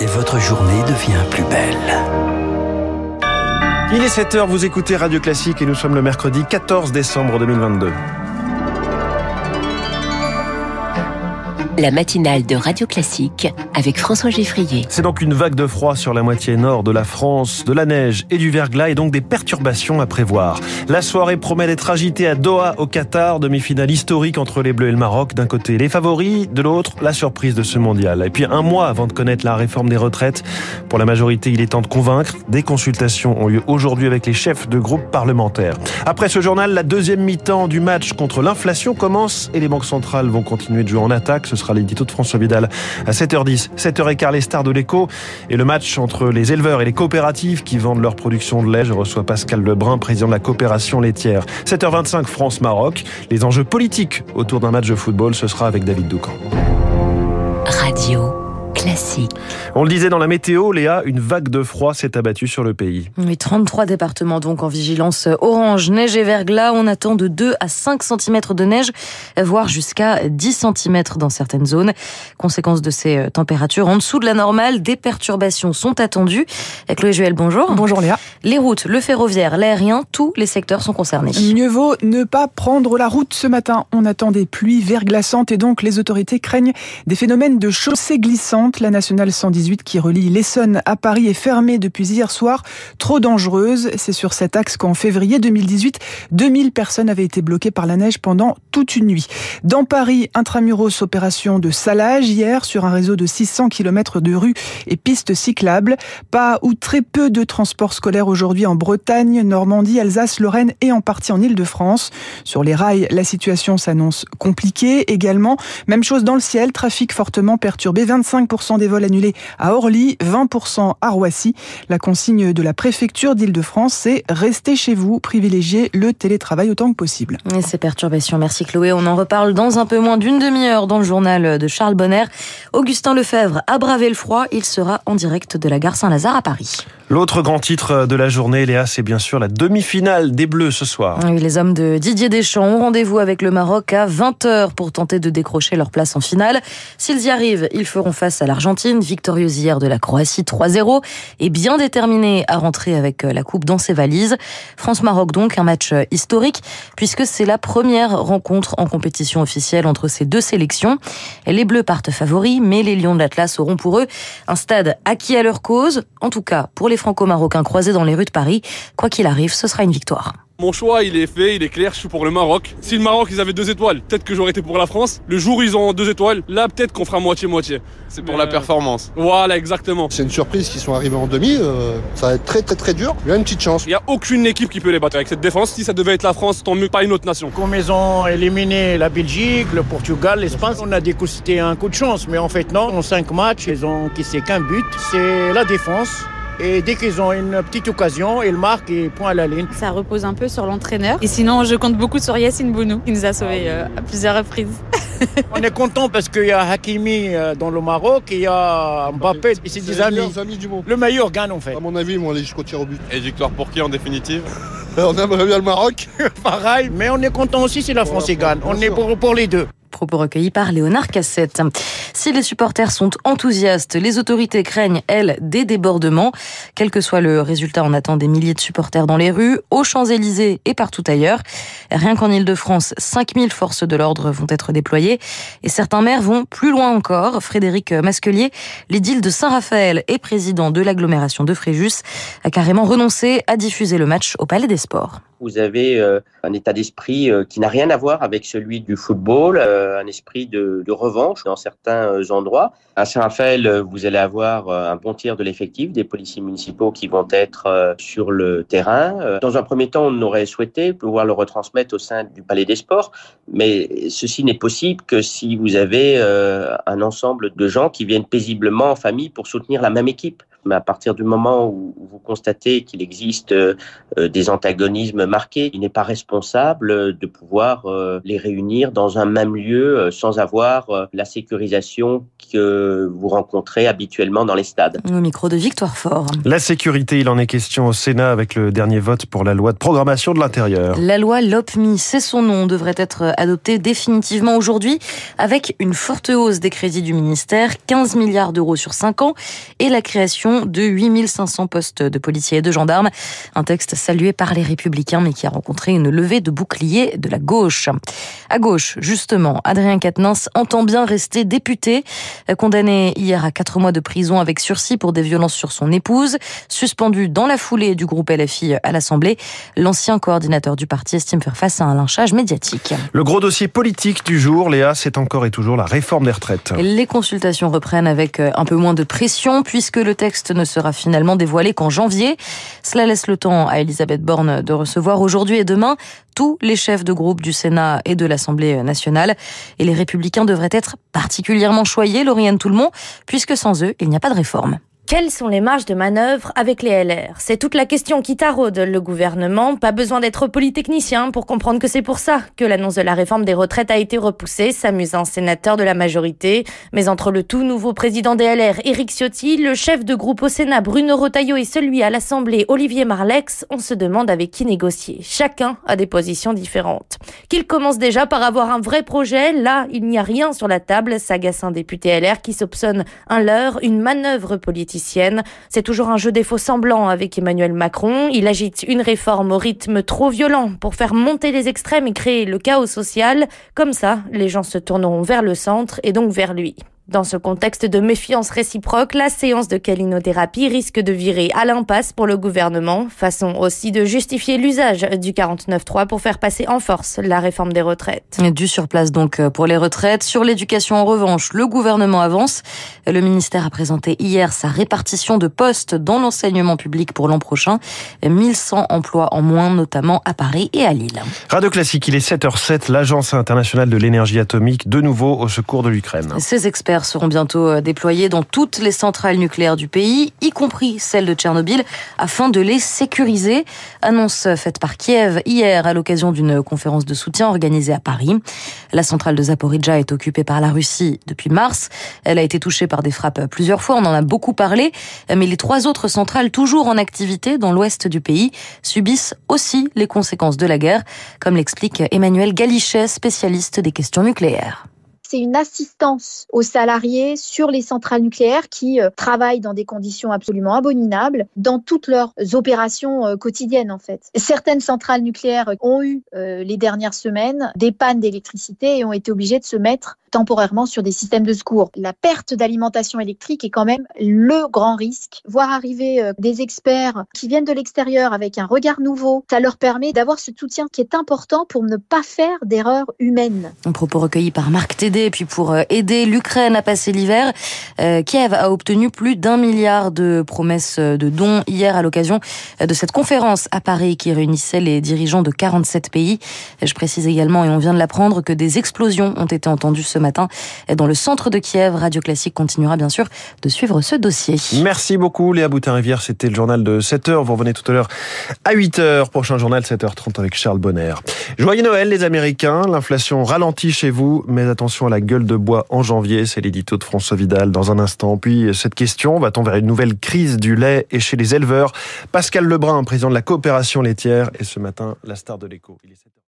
et votre journée devient plus belle. Il est 7h, vous écoutez Radio Classique et nous sommes le mercredi 14 décembre 2022. La matinale de Radio Classique avec François Geffrier. C'est donc une vague de froid sur la moitié nord de la France, de la neige et du verglas et donc des perturbations à prévoir. La soirée promet d'être agitée à Doha au Qatar, demi-finale historique entre les Bleus et le Maroc. D'un côté les favoris, de l'autre la surprise de ce mondial. Et puis un mois avant de connaître la réforme des retraites, pour la majorité il est temps de convaincre. Des consultations ont lieu aujourd'hui avec les chefs de groupes parlementaires. Après ce journal, la deuxième mi-temps du match contre l'inflation commence et les banques centrales vont continuer de jouer en attaque. L'édito de François Vidal à 7h10. 7h15, les stars de l'écho et le match entre les éleveurs et les coopératives qui vendent leur production de lait. Je reçois Pascal Lebrun, président de la coopération laitière. 7h25, France-Maroc. Les enjeux politiques autour d'un match de football, ce sera avec David Doucan. Radio. Classique. On le disait dans la météo, Léa, une vague de froid s'est abattue sur le pays. Oui, 33 départements donc en vigilance orange, neige et verglas. On attend de 2 à 5 cm de neige, voire jusqu'à 10 cm dans certaines zones. Conséquence de ces euh, températures en dessous de la normale, des perturbations sont attendues. Chloé Juel, bonjour. Bonjour Léa. Les routes, le ferroviaire, l'aérien, tous les secteurs sont concernés. Mieux vaut ne pas prendre la route ce matin. On attend des pluies verglaçantes et donc les autorités craignent des phénomènes de chaussées glissantes la nationale 118 qui relie l'Essonne à Paris est fermée depuis hier soir, trop dangereuse. C'est sur cet axe qu'en février 2018, 2000 personnes avaient été bloquées par la neige pendant toute une nuit. Dans Paris, intramuros opération de salage hier sur un réseau de 600 km de rues et pistes cyclables. Pas ou très peu de transports scolaires aujourd'hui en Bretagne, Normandie, Alsace, Lorraine et en partie en Ile-de-France. Sur les rails, la situation s'annonce compliquée également. Même chose dans le ciel, trafic fortement perturbé, 25 des vols annulés à Orly, 20% à Roissy. La consigne de la préfecture d'Île-de-France, c'est rester chez vous, privilégier le télétravail autant que possible. Et ces perturbations, merci Chloé. On en reparle dans un peu moins d'une demi-heure dans le journal de Charles Bonner. Augustin Lefebvre a bravé le froid. Il sera en direct de la gare Saint-Lazare à Paris. L'autre grand titre de la journée, Léa, c'est bien sûr la demi-finale des Bleus ce soir. Oui, les hommes de Didier Deschamps ont rendez-vous avec le Maroc à 20h pour tenter de décrocher leur place en finale. S'ils y arrivent, ils feront face à l'Argentine, victorieuse hier de la Croatie 3-0 et bien déterminée à rentrer avec la coupe dans ses valises. France-Maroc donc, un match historique puisque c'est la première rencontre en compétition officielle entre ces deux sélections. Les Bleus partent favoris, mais les Lions de l'Atlas auront pour eux un stade acquis à leur cause, en tout cas pour les franco-marocains croisés dans les rues de Paris. Quoi qu'il arrive, ce sera une victoire. Mon choix, il est fait, il est clair, je suis pour le Maroc. Si le Maroc, ils avaient deux étoiles, peut-être que j'aurais été pour la France. Le jour où ils ont deux étoiles, là, peut-être qu'on fera moitié-moitié. C'est pour la performance. Voilà, exactement. C'est une surprise qu'ils sont arrivés en demi. Euh, ça va être très, très, très dur. Il y a une petite chance. Il n'y a aucune équipe qui peut les battre avec cette défense. Si ça devait être la France, tant mieux pas une autre nation. Comme ils ont éliminé la Belgique, le Portugal, l'Espagne, on a dit que c'était un coup de chance. Mais en fait, non. En cinq matchs, ils ont quitté qu'un but. C'est la défense. Et dès qu'ils ont une petite occasion, ils marquent et point à la ligne. Ça repose un peu sur l'entraîneur. Et sinon, je compte beaucoup sur Yassine Bounou, qui nous a sauvés euh, à plusieurs reprises. On est content parce qu'il y a Hakimi euh, dans le Maroc et il y a Mbappé. C'est des amis. amis du monde. Le meilleur gagne en fait. À mon avis, ils vont aller jusqu'au tir au but. Et victoire pour qui en définitive On aimerait bien le Maroc. Pareil, mais on est content aussi si la France gagne. On est pour, pour les deux propos recueillis par Léonard Cassette. Si les supporters sont enthousiastes, les autorités craignent, elles, des débordements. Quel que soit le résultat, on attend des milliers de supporters dans les rues, aux Champs-Élysées et partout ailleurs. Rien qu'en Ile-de-France, 5000 forces de l'ordre vont être déployées et certains maires vont plus loin encore. Frédéric Masquelier, l'édile de Saint-Raphaël et président de l'agglomération de Fréjus, a carrément renoncé à diffuser le match au Palais des Sports vous avez euh, un état d'esprit euh, qui n'a rien à voir avec celui du football, euh, un esprit de, revanche dans certains endroits. À Saint-Raphaël, vous allez avoir un bon tiers de l'effectif des policiers municipaux qui vont être sur le terrain. Dans un premier temps, on aurait souhaité pouvoir le retransmettre au sein du Palais des Sports, mais ceci n'est possible que si vous avez un ensemble de gens qui viennent paisiblement en famille pour soutenir la même équipe. Mais à partir du moment où vous constatez qu'il existe euh, des antagonismes marqués, il n'est pas responsable de pouvoir euh, les réunir dans un même lieu euh, sans avoir la sécurisation que vous rencontrez habituellement dans les stades. Au micro de Victoire Fort. La sécurité, il en est question au Sénat avec le dernier vote pour la loi de programmation de l'intérieur. La loi LOPMI, c'est son nom, devrait être adoptée définitivement aujourd'hui avec une forte hausse des crédits du ministère, 15 milliards d'euros sur 5 ans et la création de 8500 postes de policiers et de gendarmes. Un texte salué par les républicains mais qui a rencontré une levée de boucliers de la gauche. À gauche, justement, Adrien Quatennens entend bien rester député, condamné hier à 4 mois de prison avec sursis pour des violences sur son épouse, suspendu dans la foulée du groupe LFI à l'Assemblée. L'ancien coordinateur du parti estime faire face à un lynchage médiatique. Le gros dossier politique du jour, Léa, c'est encore et toujours la réforme des retraites. Les consultations reprennent avec un peu moins de pression puisque le texte ne sera finalement dévoilé qu'en janvier. Cela laisse le temps à Elisabeth Borne de recevoir aujourd'hui et demain tous les chefs de groupe du Sénat et de l'Assemblée nationale. Et les républicains devraient être particulièrement choyés, Lauriane Toulmont, puisque sans eux, il n'y a pas de réforme. Quelles sont les marges de manœuvre avec les LR C'est toute la question qui taraude le gouvernement. Pas besoin d'être polytechnicien pour comprendre que c'est pour ça que l'annonce de la réforme des retraites a été repoussée, s'amuse un sénateur de la majorité. Mais entre le tout nouveau président des LR, Éric Ciotti, le chef de groupe au Sénat, Bruno Rotaillot, et celui à l'Assemblée, Olivier Marlex, on se demande avec qui négocier. Chacun a des positions différentes. Qu'il commence déjà par avoir un vrai projet, là, il n'y a rien sur la table, s'agace un député LR qui soupçonne un leurre, une manœuvre politique c'est toujours un jeu des faux semblants avec Emmanuel Macron. Il agite une réforme au rythme trop violent pour faire monter les extrêmes et créer le chaos social. Comme ça, les gens se tourneront vers le centre et donc vers lui. Dans ce contexte de méfiance réciproque, la séance de calinothérapie risque de virer à l'impasse pour le gouvernement, façon aussi de justifier l'usage du 49.3 pour faire passer en force la réforme des retraites. Du surplace donc pour les retraites. Sur l'éducation en revanche, le gouvernement avance. Le ministère a présenté hier sa répartition de postes dans l'enseignement public pour l'an prochain. 1100 emplois en moins, notamment à Paris et à Lille. Radio Classique, il est 7h07, l'Agence internationale de l'énergie atomique, de nouveau au secours de l'Ukraine. Ces experts seront bientôt euh, déployés dans toutes les centrales nucléaires du pays, y compris celle de Tchernobyl, afin de les sécuriser. Annonce faite par Kiev hier à l'occasion d'une conférence de soutien organisée à Paris. La centrale de Zaporizhia est occupée par la Russie depuis mars. Elle a été touchée par des frappes plusieurs fois, on en a beaucoup parlé, mais les trois autres centrales toujours en activité dans l'ouest du pays subissent aussi les conséquences de la guerre, comme l'explique Emmanuel Galichet, spécialiste des questions nucléaires c'est une assistance aux salariés sur les centrales nucléaires qui euh, travaillent dans des conditions absolument abominables dans toutes leurs opérations euh, quotidiennes en fait. Certaines centrales nucléaires ont eu euh, les dernières semaines des pannes d'électricité et ont été obligées de se mettre temporairement sur des systèmes de secours. La perte d'alimentation électrique est quand même le grand risque. Voir arriver des experts qui viennent de l'extérieur avec un regard nouveau, ça leur permet d'avoir ce soutien qui est important pour ne pas faire d'erreurs humaines. Un propos recueilli par Marc Tédé et puis pour euh, aider l'Ukraine à passer l'hiver, euh, Kiev a obtenu plus d'un milliard de promesses de dons hier à l'occasion de cette conférence à Paris qui réunissait les dirigeants de 47 pays. Je précise également, et on vient de l'apprendre, que des explosions ont été entendues ce matin dans le centre de Kiev. Radio Classique continuera bien sûr de suivre ce dossier. Merci beaucoup Léa Boutin-Rivière, c'était le journal de 7h. Vous revenez tout à l'heure à 8h. Prochain journal 7h30 avec Charles Bonner. Joyeux Noël les Américains, l'inflation ralentit chez vous, mais attention à la gueule de bois en janvier. C'est l'édito de François Vidal dans un instant. Puis cette question, va-t-on vers une nouvelle crise du lait et chez les éleveurs? Pascal Lebrun, président de la coopération laitière, et ce matin, la star de l'écho.